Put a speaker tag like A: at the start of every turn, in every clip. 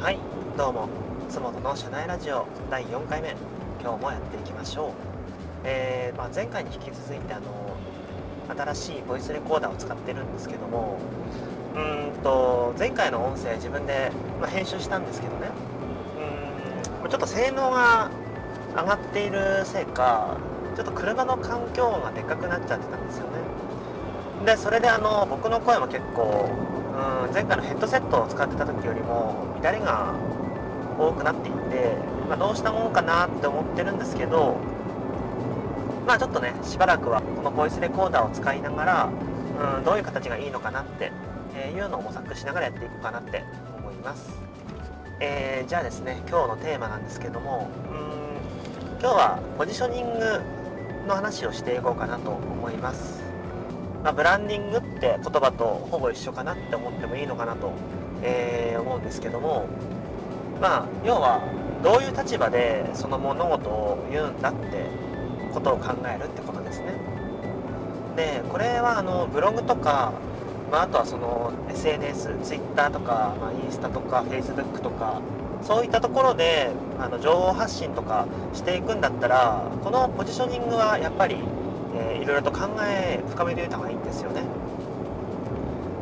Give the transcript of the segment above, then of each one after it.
A: はいどうもつもとの社内ラジオ第4回目今日もやっていきましょう、えー、まあ、前回に引き続いてあの新しいボイスレコーダーを使ってるんですけどもうんと前回の音声自分で、ま編集したんですけどね。うんちょっと性能が上がっているせいかちょっと車の環境音がでかくなっちゃってたんですよね。でそれであの僕の声も結構うん前回のヘッドセットを使ってた時よりも乱れが多くなっていて、まあ、どうしたもんかなって思ってるんですけどまあちょっとねしばらくはこのボイスレコーダーを使いながらうんどういう形がいいのかなっていうのを模索しながらやっていこうかなって思います、えー、じゃあですね今日のテーマなんですけどもうん今日はポジショニングの話をしていこうかなと思います。まあ、ブランディングって言葉とほぼ一緒かなって思ってもいいのかなと、えー、思うんですけどもまあ要はどういう立場でその物事を言うんだってことを考えるってことですね。でこれはあのブログとか、まあ、あとはその SNSTwitter とか、まあ、インスタとか Facebook とかそういったところであの情報発信とかしていくんだったらこのポジショニングはやっぱりえー、いろいろと考え深めておいた方がいいんですよね。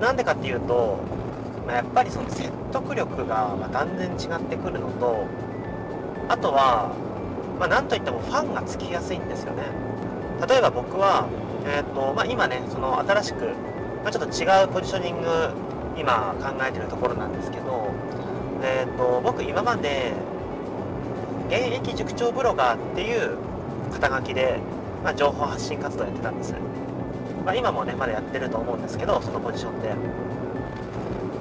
A: なんでかっていうと、まあ、やっぱりその説得力がま断然違ってくるのとあとは、まあ、なんといってもファンがつきやすいんですよね。例えば僕は、えーとまあ、今ねその新しく、まあ、ちょっと違うポジショニング今考えてるところなんですけど、えーと僕今まで現役塾長ブロガーっていう肩書きでまあ、情報発信活動やってたんです、まあ、今もねまだやってると思うんですけどそのポジションで、ま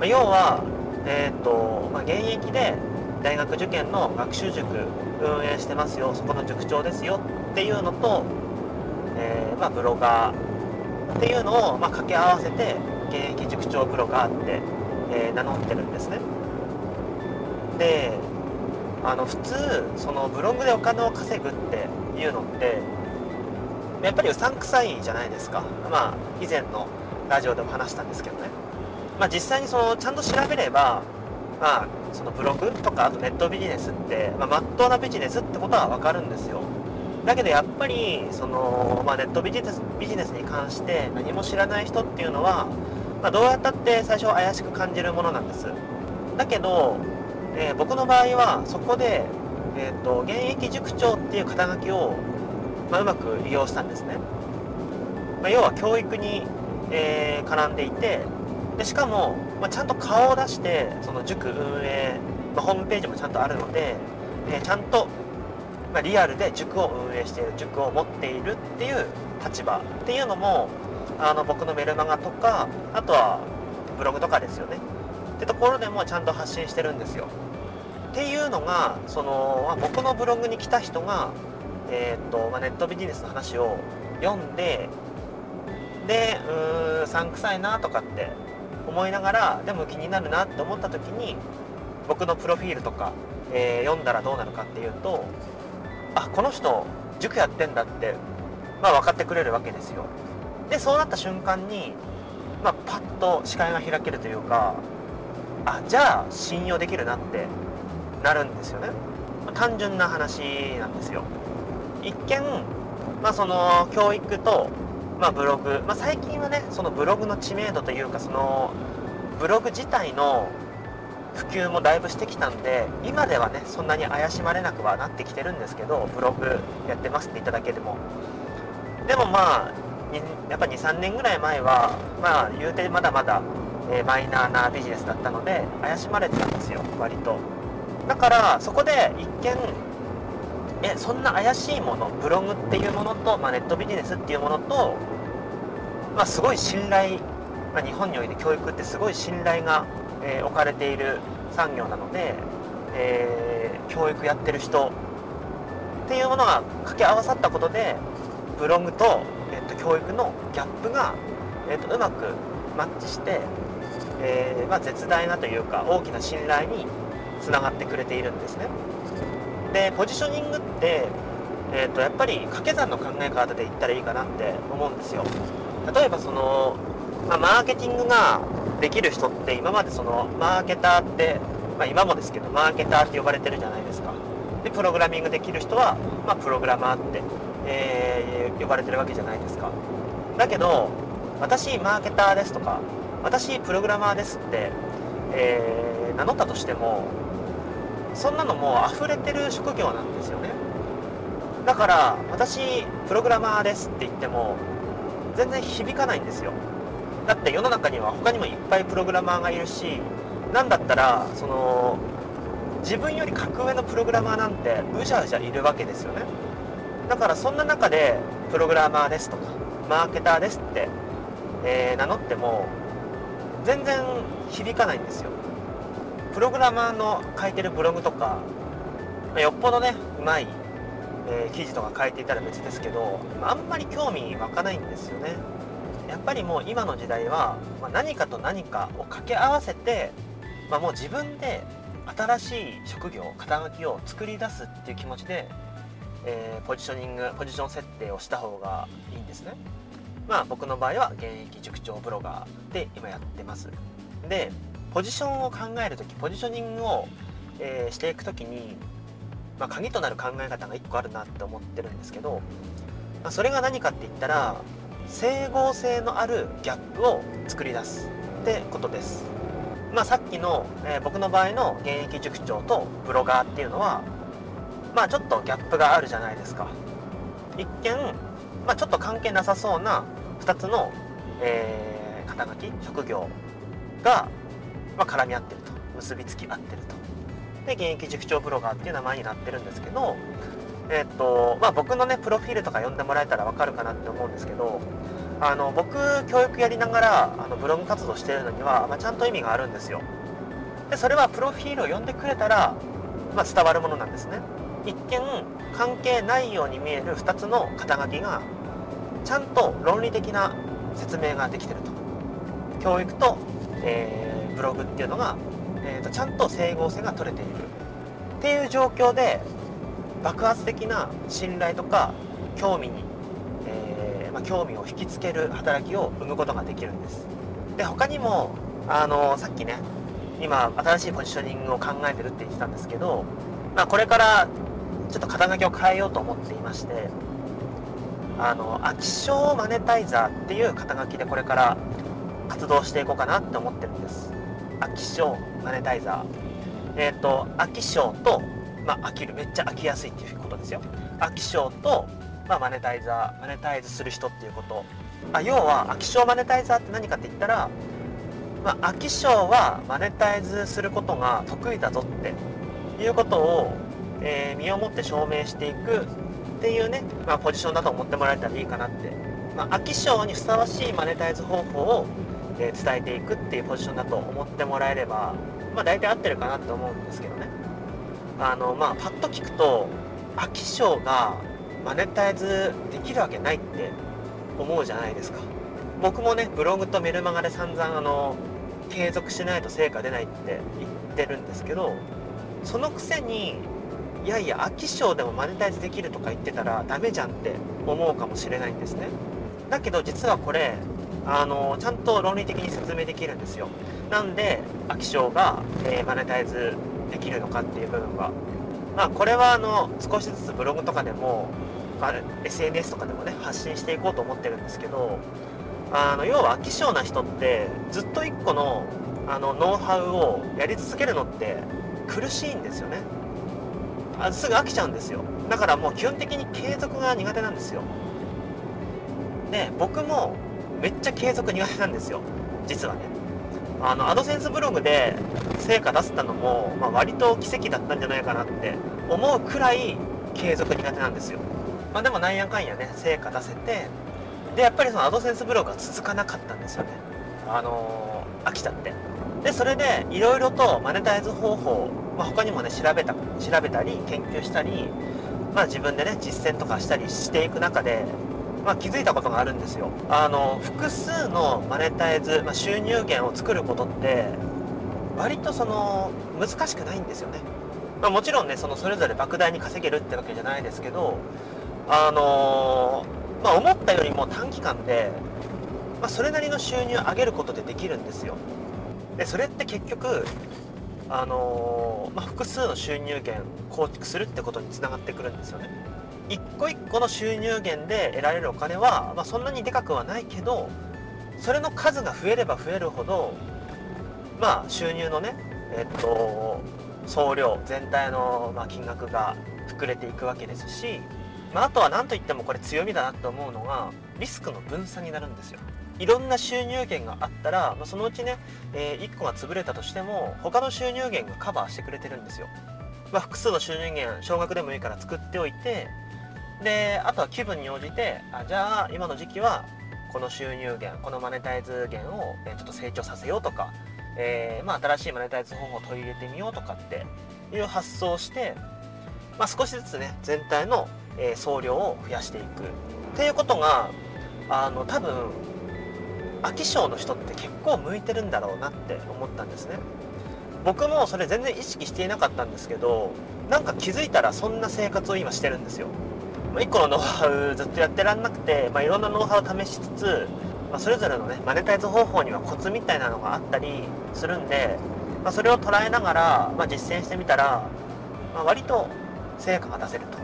A: あ、要はえっ、ー、と、まあ、現役で大学受験の学習塾運営してますよそこの塾長ですよっていうのと、えー、まあ、ブロガーっていうのを、ま掛け合わせて現役塾長ブロガーって、えー、名乗ってるんですね。であの普通そのブログでお金を稼ぐっていうのってやっぱりうさんくさいじゃないですか。まあ以前のラジオでも話したんですけどね。まあ実際にそのちゃんと調べればまあそのブログとかあとネットビジネスって、まあ、っとうなビジネスってことは分かるんですよ。だけどやっぱりその、まあ、ネットビジネスビジネスに関して何も知らない人っていうのは、まあ、どうやったって最初怪しく感じるものなんです。だけど、えー、僕の場合はそこで、えーと、現役塾長っていう肩書きをまあ、うまく利用したんですね、まあ、要は教育に、えー、絡んでいてでしかも、まあ、ちゃんと顔を出してその塾運営、まホームページもちゃんとあるので、えー、ちゃんと、まリアルで塾を運営している塾を持っているっていう立場っていうのもあの僕のメルマガとかあとはブログとかですよね。ってところでもちゃんと発信してるんですよ。っていうのがその、まあ、僕のブログに来た人がえーとまあ、ネットビジネスの話を読んででうーんさんくさいなとかって思いながらでも気になるなって思った時に僕のプロフィールとか、えー、読んだらどうなるかっていうとあこの人塾やってんだって、まあ、分かってくれるわけですよ。でそうなった瞬間に、まあ、パッと視界が開けるというかあじゃあ信用できるなってなるんですよね。単純な話なんですよ。一見、まあ、その教育と、まあ、ブログ、まあ、最近はねそのブログの知名度というかそのブログ自体の普及もだいぶしてきたんで今ではねそんなに怪しまれなくはなってきてるんですけどブログやってますって言っただけでも。でもまあやっぱ23年ぐらい前はまあ言うてまだまだ、えー、マイナーなビジネスだったので怪しまれてたんですよ割と。だからそこで一見えそんな怪しいものブログっていうものと、まあ、ネットビジネスっていうものと、まあ、すごい信頼、まあ、日本において教育ってすごい信頼が、えー、置かれている産業なので、えー、教育やってる人っていうものが掛け合わさったことでブログと,、えーと、教育のギャップが、えーと、うまくマッチして、えーまあ、絶大なというか大きな信頼につながってくれているんですね。でポジショニングって、えーと、やっぱり掛け算の考え方で言ったらいいかなって思うんですよ。例えばその、まあ、マーケティングができる人って今までそのマーケターってまあ、今もですけどマーケターって呼ばれてるじゃないですか。でプログラミングできる人は、まあ、プログラマーって、えー、呼ばれてるわけじゃないですか。だけど私マーケターですとか私プログラマーですって、えー、名乗ったとしてもそんなのもう溢れてる職業なんですよね。だから私プログラマーですって言っても全然響かないんですよ。だって世の中には他にもいっぱいプログラマーがいるし何だったらその自分より格上のプログラマーなんてうじゃうじゃいるわけですよね。だからそんな中でプログラマーですとかマーケターですって、えー、名乗っても全然響かないんですよ。プログラマーの書いてるブログとかまよっぽどねうまい、えー、記事とか書いていたら別ですけどあんまり興味湧かないんですよね。やっぱりもう今の時代は、まあ、何かと何かを掛け合わせて、まあ、もう自分で新しい職業肩書きを作り出すっていう気持ちで、えー、ポジショニングポジション設定をした方がいいんですね。まあ僕の場合は現役塾長ブロガーで今やってます。でポジションを考える時ポジショニングを、えー、していく時に、まあ、鍵となる考え方が1個あるなって思ってるんですけど、まあ、それが何かって言ったら整合性のあるギャップを作り出すってことです。まあ、さっきの、えー、僕の場合の現役塾長とブロガーっていうのはまあちょっとギャップがあるじゃないですか。一見、まあ、ちょっと関係なさそうな2つの、えー、肩書き職業が、まあ、絡み合ってると。結びつき合ってると。で現役塾長ブロガーっていう名前になってるんですけどえっ、とまあ僕のねプロフィールとか読んでもらえたらわかるかなって思うんですけどあの僕教育やりながらあのブログ活動してるのには、まあ、ちゃんと意味があるんですよ。でそれはプロフィールを読んでくれたら、まあ、伝わるものなんですね。一見関係ないように見える2つの肩書きがちゃんと論理的な説明ができてると。教育と、えー、ブログっていうのが、えーとちゃんと整合性が取れている。っていう状況で爆発的な信頼とか興味に、えー、まあ、興味を引きつける働きを生むことができるんです。で他にもあのさっきね今新しいポジショニングを考えてるって言ってたんですけど、まあ、これからちょっと肩書きを変えようと思っていましてあの飽き性マネタイザーっていう肩書きでこれから活動していこうかなって思ってるんです。飽き性マネタイザー。えっ、ー、と飽き性とまあ、飽きる。めっちゃ飽きやすいっていうことですよ。飽き性と、まあ、マネタイザーマネタイズする人っていうこと。あ要は飽き性マネタイザーって何かって言ったら、まあ、飽き性はマネタイズすることが得意だぞっていうことを、えー、身をもって証明していくっていうね、まあ、ポジションだと思ってもらえたらいいかなって、まあ、飽き性にふさわしいマネタイズ方法を、え、伝えていくっていうポジションだと思ってもらえれば、まあ、大体合ってるかなって思うんですけどね。あのまあパッと聞くと飽き性がマネタイズできるわけないって思うじゃないですか。僕もねブログとメルマガで散々あの継続しないと成果出ないって言ってるんですけどそのくせにいやいや飽き性でもマネタイズできるとか言ってたらダメじゃんって思うかもしれないんですね。だけど実はこれあのちゃんと論理的に説明できるんですよ。なんで飽き性が、えー、マネタイズできるのかっていう部分は。まあこれはあの少しずつブログとかでも、まあ、SNS とかでもね発信していこうと思ってるんですけどあの要は飽き性な人ってずっと1個のあのノウハウをやり続けるのって苦しいんですよね。あすぐ飽きちゃうんですよ。だからもう基本的に継続が苦手なんですよ。で僕もめっちゃ継続苦手なんですよ。実はね。あのアドセンスブログで成果出せたのも、まあ、割と奇跡だったんじゃないかなって思うくらい継続苦手なんですよ、まあ、でもなんやかんやね成果出せてでやっぱりそのアドセンスブログが続かなかったんですよね。あのー、飽きちゃって。でそれでいろいろとマネタイズ方法、まあ、他にもね調べた調べたり研究したり、まあ、自分でね実践とかしたりしていく中でまあ、気づいたことがあるんですよ。あの複数のマネタイズ、まあ、収入源を作ることって割とその難しくないんですよね、まあ、もちろんねそのそれぞれ莫大に稼げるってわけじゃないですけどあのー、まあ、思ったよりも短期間で、ま、それなりの収入を上げることでできるんですよ。でそれって結局あのー、ま、複数の収入源構築するってことにつながってくるんですよね。一個一個の収入源で得られるお金は、まあ、そんなにでかくはないけどそれの数が増えれば増えるほどまあ収入のねえっと総量全体のま金額が膨れていくわけですし、まあ、あとは何といってもこれ強みだなと思うのがリスクの分散になるんですよ。いろんな収入源があったら、まあ、そのうちね、えー、1個が潰れたとしても他の収入源がカバーしてくれてるんですよ、まあ、複数の収入源少額でもいいから作っておいてであとは気分に応じてあじゃあ今の時期はこの収入源このマネタイズ源をちょっと成長させようとか、えー、まあ、新しいマネタイズ方法を取り入れてみようとかっていう発想をして、まあ、少しずつね全体の、え総量を増やしていくっていうことがあの多分飽き性の人って結構向いてるんだろうなって思ったんですね。僕もそれ全然意識していなかったんですけどなんか気づいたらそんな生活を今してるんですよ。1個のノウハウずっとやってらんなくて、まあ、いろんなノウハウを試しつつ、まあ、それぞれのねマネタイズ方法にはコツみたいなのがあったりするんで、まあ、それを捉えながら、ま実践してみたら、まあ割と成果が出せると、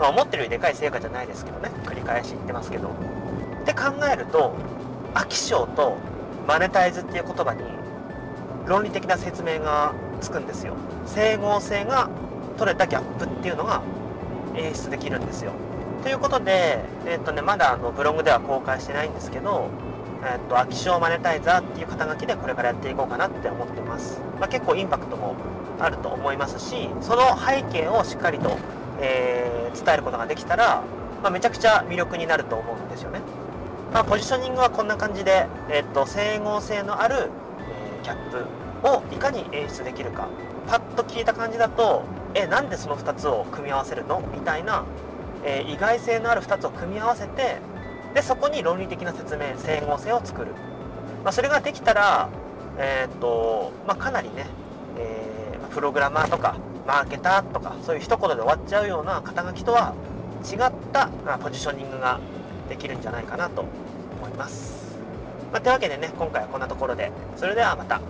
A: ま思ってるよりでかい成果じゃないですけどね繰り返し言ってますけど。って考えると飽き性とマネタイズっていう言葉に論理的な説明がつくんですよ。整合性が取れたギャップっていうのが演出できるんですよ。ということで、えっ、とね、まだあのブログでは公開してないんですけど、えっ、と、秋潮マネタイザーっていう肩書きでこれからやっていこうかなって思ってます。まあ、結構インパクトもあると思いますし、その背景をしっかりと、えー、伝えることができたら、まあ、めちゃくちゃ魅力になると思うんですよね。まあ、ポジショニングはこんな感じで、えっ、と、整合性のある、えー、ギャップをいかに演出できるか。パッと聞いた感じだと、えなんでその2つを組み合わせるの？みたいな、えー、意外性のある2つを組み合わせてでそこに論理的な説明整合性を作る、まあ、それができたら、えー、っとまあ、かなりね、えー、プログラマーとかマーケターとかそういう一言で終わっちゃうような肩書きとは違った、ポジショニングができるんじゃないかなと思います、まあ、というわけでね今回はこんなところで。それではまた。